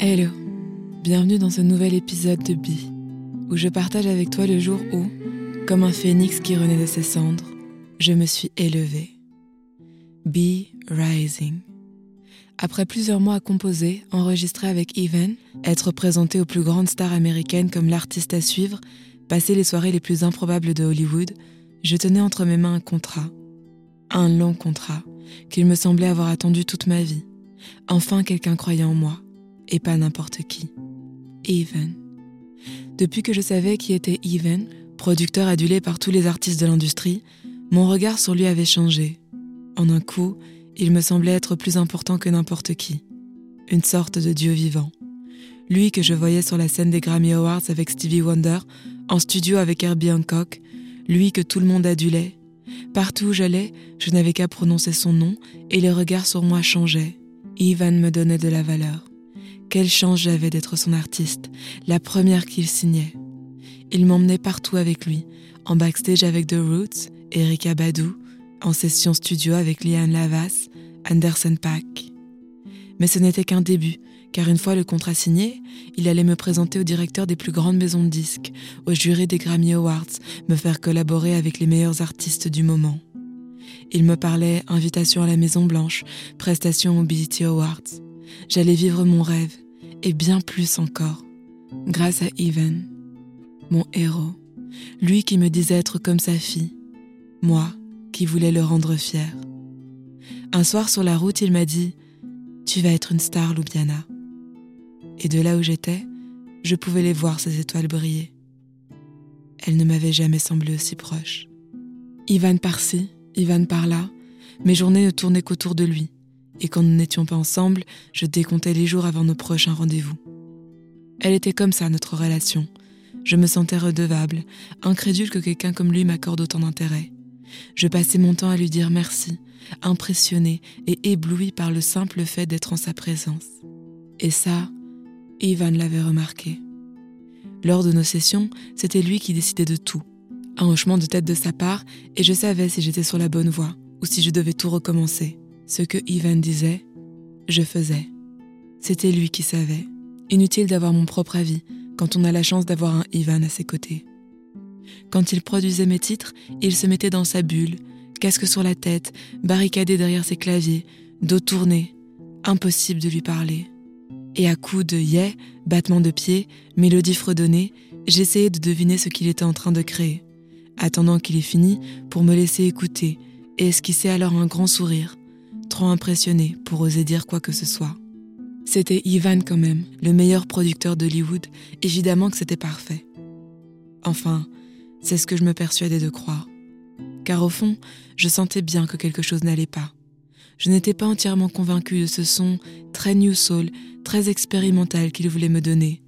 Hello, bienvenue dans ce nouvel épisode de Bi, où je partage avec toi le jour où, comme un phénix qui renaît de ses cendres, je me suis élevée. Be Rising. Après plusieurs mois à composer, enregistrer avec Even, être présenté aux plus grandes stars américaines comme l'artiste à suivre, passer les soirées les plus improbables de Hollywood, je tenais entre mes mains un contrat. Un long contrat qu'il me semblait avoir attendu toute ma vie. Enfin quelqu'un croyait en moi et pas n'importe qui. Even. Depuis que je savais qui était Even, producteur adulé par tous les artistes de l'industrie, mon regard sur lui avait changé. En un coup, il me semblait être plus important que n'importe qui. Une sorte de dieu vivant. Lui que je voyais sur la scène des Grammy Awards avec Stevie Wonder, en studio avec Herbie Hancock, lui que tout le monde adulait. Partout où j'allais, je n'avais qu'à prononcer son nom et les regards sur moi changeaient. Ivan me donnait de la valeur. Quelle chance j'avais d'être son artiste, la première qu'il signait. Il m'emmenait partout avec lui, en backstage avec The Roots, Erika Badu, en session studio avec Liane Lavas, Anderson Pack. Mais ce n'était qu'un début, car une fois le contrat signé, il allait me présenter au directeur des plus grandes maisons de disques, au jury des Grammy Awards, me faire collaborer avec les meilleurs artistes du moment. Il me parlait invitation à la Maison Blanche, prestation Mobility Awards. J'allais vivre mon rêve, et bien plus encore, grâce à Evan, mon héros, lui qui me disait être comme sa fille, moi qui voulais le rendre fier. Un soir sur la route, il m'a dit Tu vas être une star, Loubiana. Et de là où j'étais, je pouvais les voir, ces étoiles briller. Elles ne m'avaient jamais semblé aussi proches. Ivan par-ci, Ivan par-là, mes journées ne tournaient qu'autour de lui et quand nous n'étions pas ensemble, je décomptais les jours avant nos prochains rendez-vous. Elle était comme ça, notre relation. Je me sentais redevable, incrédule que quelqu'un comme lui m'accorde autant d'intérêt. Je passais mon temps à lui dire merci, impressionné et ébloui par le simple fait d'être en sa présence. Et ça, Ivan l'avait remarqué. Lors de nos sessions, c'était lui qui décidait de tout. Un hochement de tête de sa part, et je savais si j'étais sur la bonne voie ou si je devais tout recommencer. Ce que Ivan disait, je faisais. C'était lui qui savait. Inutile d'avoir mon propre avis quand on a la chance d'avoir un Ivan à ses côtés. Quand il produisait mes titres, il se mettait dans sa bulle, casque sur la tête, barricadé derrière ses claviers, dos tourné. Impossible de lui parler. Et à coups de yeah, battements de pieds, mélodie fredonnée, j'essayais de deviner ce qu'il était en train de créer, attendant qu'il ait fini pour me laisser écouter et esquisser alors un grand sourire, impressionné pour oser dire quoi que ce soit. C'était Ivan quand même, le meilleur producteur d'Hollywood, évidemment que c'était parfait. Enfin, c'est ce que je me persuadais de croire. Car au fond, je sentais bien que quelque chose n'allait pas. Je n'étais pas entièrement convaincue de ce son très new soul, très expérimental qu'il voulait me donner.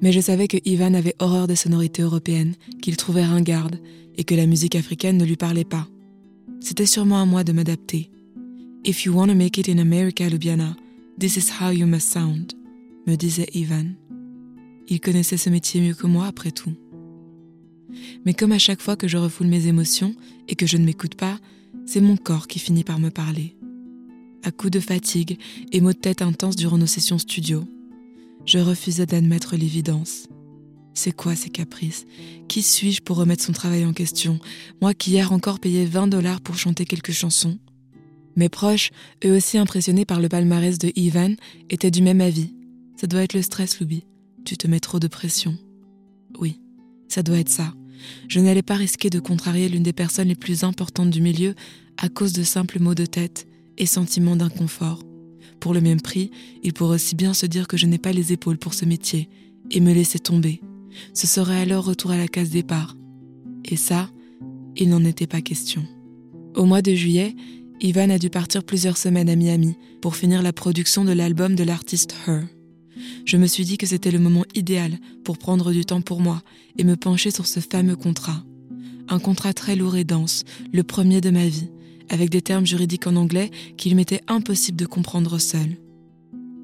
Mais je savais que Ivan avait horreur des sonorités européennes, qu'il trouvait ringardes, et que la musique africaine ne lui parlait pas. C'était sûrement à moi de m'adapter, If you want to make it in America, Lubiana, this is how you must sound, me disait Ivan. Il connaissait ce métier mieux que moi, après tout. Mais comme à chaque fois que je refoule mes émotions et que je ne m'écoute pas, c'est mon corps qui finit par me parler. À coups de fatigue et maux de tête intenses durant nos sessions studio, je refusais d'admettre l'évidence. C'est quoi ces caprices? Qui suis-je pour remettre son travail en question? Moi qui hier encore payais 20 dollars pour chanter quelques chansons? Mes proches, eux aussi impressionnés par le palmarès de Ivan, étaient du même avis. Ça doit être le stress, Loubi. Tu te mets trop de pression. Oui, ça doit être ça. Je n'allais pas risquer de contrarier l'une des personnes les plus importantes du milieu à cause de simples maux de tête et sentiments d'inconfort. Pour le même prix, il pourrait aussi bien se dire que je n'ai pas les épaules pour ce métier et me laisser tomber. Ce serait alors retour à la case départ. Et ça, il n'en était pas question. Au mois de juillet, Ivan a dû partir plusieurs semaines à Miami pour finir la production de l'album de l'artiste Her. Je me suis dit que c'était le moment idéal pour prendre du temps pour moi et me pencher sur ce fameux contrat. Un contrat très lourd et dense, le premier de ma vie, avec des termes juridiques en anglais qu'il m'était impossible de comprendre seul.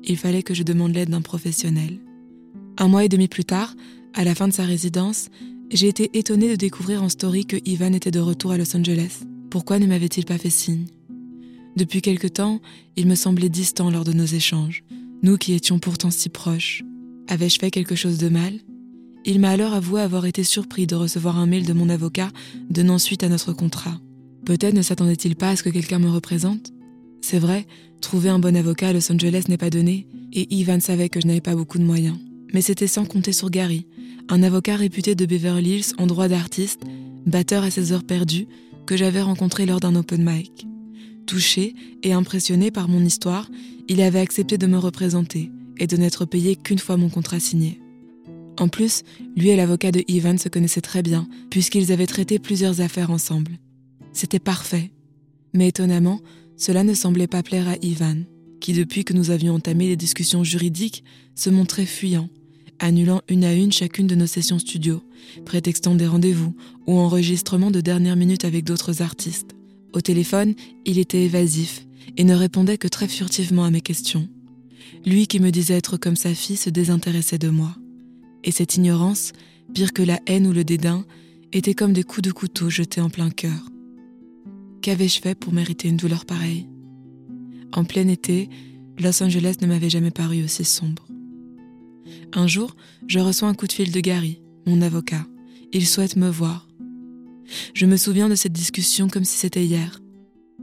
Il fallait que je demande l'aide d'un professionnel. Un mois et demi plus tard, à la fin de sa résidence, j'ai été étonnée de découvrir en story que Ivan était de retour à Los Angeles. Pourquoi ne m'avait-il pas fait signe? Depuis quelque temps, il me semblait distant lors de nos échanges. Nous qui étions pourtant si proches, avais-je fait quelque chose de mal? Il m'a alors avoué avoir été surpris de recevoir un mail de mon avocat donnant suite à notre contrat. Peut-être ne s'attendait-il pas à ce que quelqu'un me représente? C'est vrai, trouver un bon avocat à Los Angeles n'est pas donné, et Ivan savait que je n'avais pas beaucoup de moyens. Mais c'était sans compter sur Gary, un avocat réputé de Beverly Hills en droit d'artiste, batteur à ses heures perdues, que j'avais rencontré lors d'un open mic. Touché et impressionné par mon histoire, il avait accepté de me représenter et de n'être payé qu'une fois mon contrat signé. En plus, lui et l'avocat de Ivan se connaissaient très bien, puisqu'ils avaient traité plusieurs affaires ensemble. C'était parfait. Mais étonnamment, cela ne semblait pas plaire à Ivan, qui depuis que nous avions entamé les discussions juridiques, se montrait fuyant, annulant une à une chacune de nos sessions studio, prétextant des rendez-vous ou enregistrements de dernière minute avec d'autres artistes. Au téléphone, il était évasif et ne répondait que très furtivement à mes questions. Lui qui me disait être comme sa fille se désintéressait de moi. Et cette ignorance, pire que la haine ou le dédain, était comme des coups de couteau jetés en plein cœur. Qu'avais-je fait pour mériter une douleur pareille? En plein été, Los Angeles ne m'avait jamais paru aussi sombre. Un jour, je reçois un coup de fil de Gary, mon avocat. Il souhaite me voir. Je me souviens de cette discussion comme si c'était hier.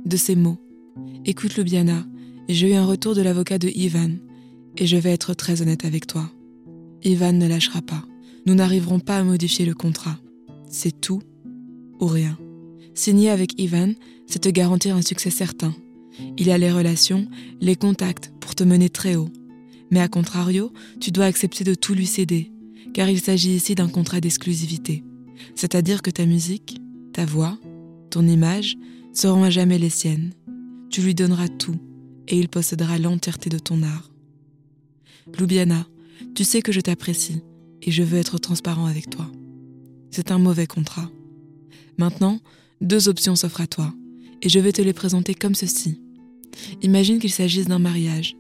De ces mots. Écoute, Lubiana, j'ai eu un retour de l'avocat de Ivan, et je vais être très honnête avec toi. Ivan ne lâchera pas. Nous n'arriverons pas à modifier le contrat. C'est tout ou rien. Signer avec Ivan, c'est te garantir un succès certain. Il a les relations, les contacts pour te mener très haut. Mais à contrario, tu dois accepter de tout lui céder, car il s'agit ici d'un contrat d'exclusivité. C'est-à-dire que ta musique, ta voix, ton image seront à jamais les siennes. Tu lui donneras tout, et il possédera l'entièreté de ton art. Loubiana, tu sais que je t'apprécie, et je veux être transparent avec toi. C'est un mauvais contrat. Maintenant, deux options s'offrent à toi, et je vais te les présenter comme ceci. Imagine qu'il s'agisse d'un mariage,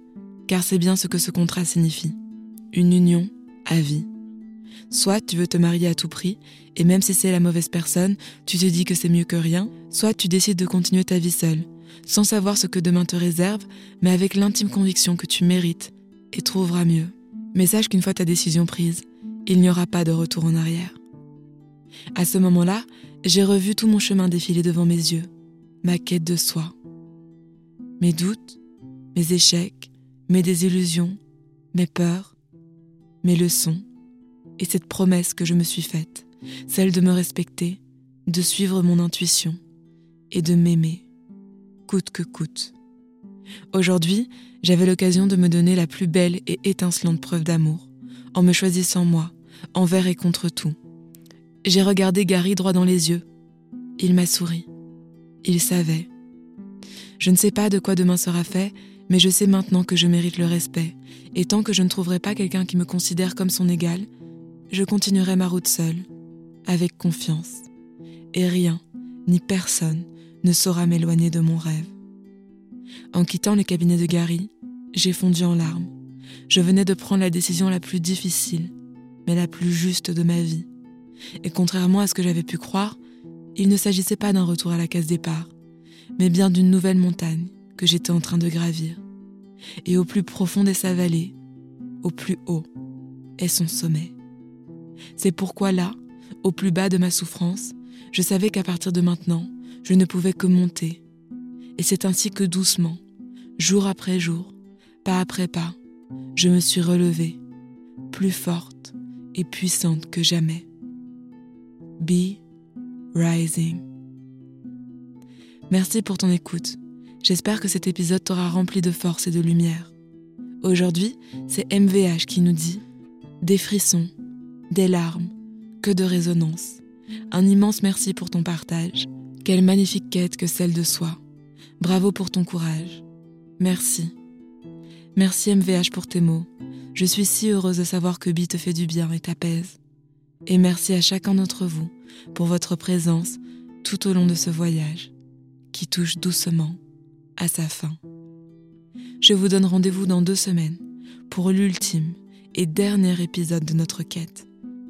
car c'est bien ce que ce contrat signifie. Une union à vie. Soit tu veux te marier à tout prix, et même si c'est la mauvaise personne, tu te dis que c'est mieux que rien, soit tu décides de continuer ta vie seule, sans savoir ce que demain te réserve, mais avec l'intime conviction que tu mérites et trouveras mieux. Mais sache qu'une fois ta décision prise, il n'y aura pas de retour en arrière. À ce moment-là, j'ai revu tout mon chemin défiler devant mes yeux, ma quête de soi. Mes doutes, mes échecs, mes désillusions, mes peurs, mes leçons, et cette promesse que je me suis faite, celle de me respecter, de suivre mon intuition et de m'aimer, coûte que coûte. Aujourd'hui, j'avais l'occasion de me donner la plus belle et étincelante preuve d'amour, en me choisissant moi, envers et contre tout. J'ai regardé Gary droit dans les yeux. Il m'a souri. Il savait. Je ne sais pas de quoi demain sera fait, mais je sais maintenant que je mérite le respect, et tant que je ne trouverai pas quelqu'un qui me considère comme son égal, je continuerai ma route seule, avec confiance. Et rien, ni personne, ne saura m'éloigner de mon rêve. En quittant le cabinet de Gary, j'ai fondu en larmes. Je venais de prendre la décision la plus difficile, mais la plus juste de ma vie. Et contrairement à ce que j'avais pu croire, il ne s'agissait pas d'un retour à la case départ, mais bien d'une nouvelle montagne que j'étais en train de gravir. Et au plus profond est sa vallée, au plus haut est son sommet. C'est pourquoi là, au plus bas de ma souffrance, je savais qu'à partir de maintenant, je ne pouvais que monter. Et c'est ainsi que doucement, jour après jour, pas après pas, je me suis relevée, plus forte et puissante que jamais. Be Rising. Merci pour ton écoute. J'espère que cet épisode t'aura rempli de force et de lumière. Aujourd'hui, c'est MVH qui nous dit des frissons, des larmes, que de résonance. Un immense merci pour ton partage. Quelle magnifique quête que celle de soi. Bravo pour ton courage. Merci. Merci MVH pour tes mots. Je suis si heureuse de savoir que Bi te fait du bien et t'apaise. Et merci à chacun d'entre vous pour votre présence tout au long de ce voyage qui touche doucement à sa fin. Je vous donne rendez-vous dans deux semaines pour l'ultime et dernier épisode de notre quête.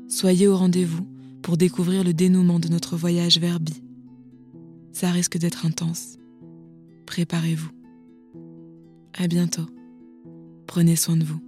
Soyez au rendez-vous pour découvrir le dénouement de notre voyage vers Bi. Ça risque d'être intense. Préparez-vous. À bientôt. Prenez soin de vous.